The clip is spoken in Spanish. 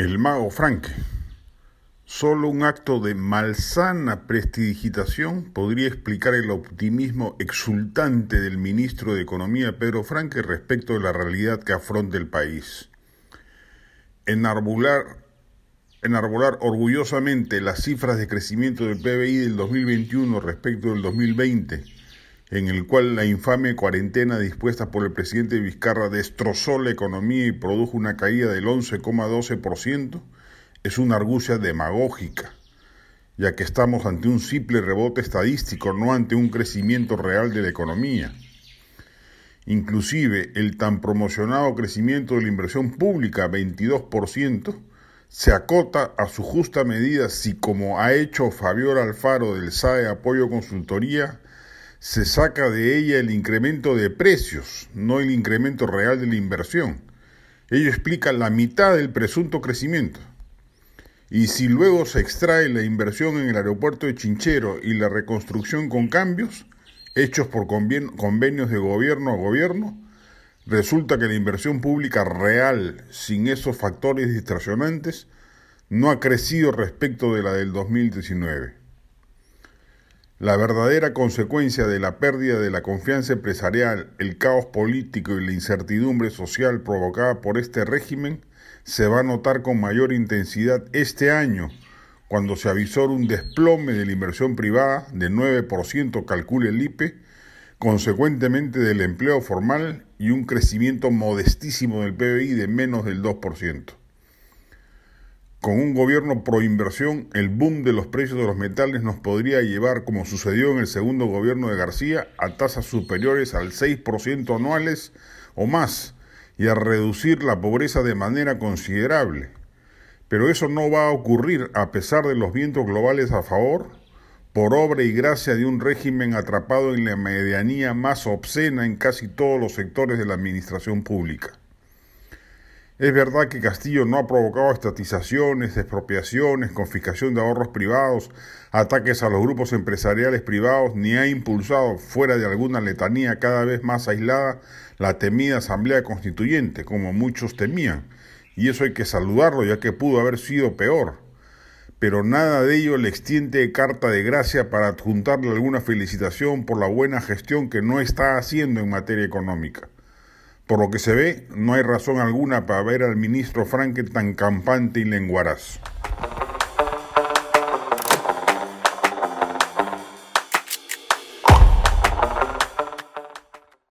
El mago Franke. Solo un acto de malsana prestidigitación podría explicar el optimismo exultante del ministro de Economía Pedro Franque respecto de la realidad que afronta el país. Enarbolar, enarbolar orgullosamente las cifras de crecimiento del PBI del 2021 respecto del 2020 en el cual la infame cuarentena dispuesta por el presidente Vizcarra destrozó la economía y produjo una caída del 11,12%, es una argucia demagógica, ya que estamos ante un simple rebote estadístico, no ante un crecimiento real de la economía. Inclusive el tan promocionado crecimiento de la inversión pública, 22%, se acota a su justa medida si, como ha hecho Fabiola Alfaro del SAE Apoyo Consultoría, se saca de ella el incremento de precios, no el incremento real de la inversión. Ello explica la mitad del presunto crecimiento. Y si luego se extrae la inversión en el aeropuerto de Chinchero y la reconstrucción con cambios, hechos por convenios de gobierno a gobierno, resulta que la inversión pública real, sin esos factores distraccionantes, no ha crecido respecto de la del 2019. La verdadera consecuencia de la pérdida de la confianza empresarial, el caos político y la incertidumbre social provocada por este régimen se va a notar con mayor intensidad este año, cuando se avisó un desplome de la inversión privada de 9%, calcule el IPE, consecuentemente del empleo formal y un crecimiento modestísimo del PBI de menos del 2%. Con un gobierno pro inversión, el boom de los precios de los metales nos podría llevar, como sucedió en el segundo gobierno de García, a tasas superiores al 6% anuales o más y a reducir la pobreza de manera considerable. Pero eso no va a ocurrir a pesar de los vientos globales a favor, por obra y gracia de un régimen atrapado en la medianía más obscena en casi todos los sectores de la administración pública. Es verdad que Castillo no ha provocado estatizaciones, expropiaciones, confiscación de ahorros privados, ataques a los grupos empresariales privados, ni ha impulsado, fuera de alguna letanía cada vez más aislada, la temida Asamblea Constituyente, como muchos temían. Y eso hay que saludarlo, ya que pudo haber sido peor. Pero nada de ello le extiende carta de gracia para adjuntarle alguna felicitación por la buena gestión que no está haciendo en materia económica. Por lo que se ve, no hay razón alguna para ver al ministro Frankel tan campante y lenguaraz.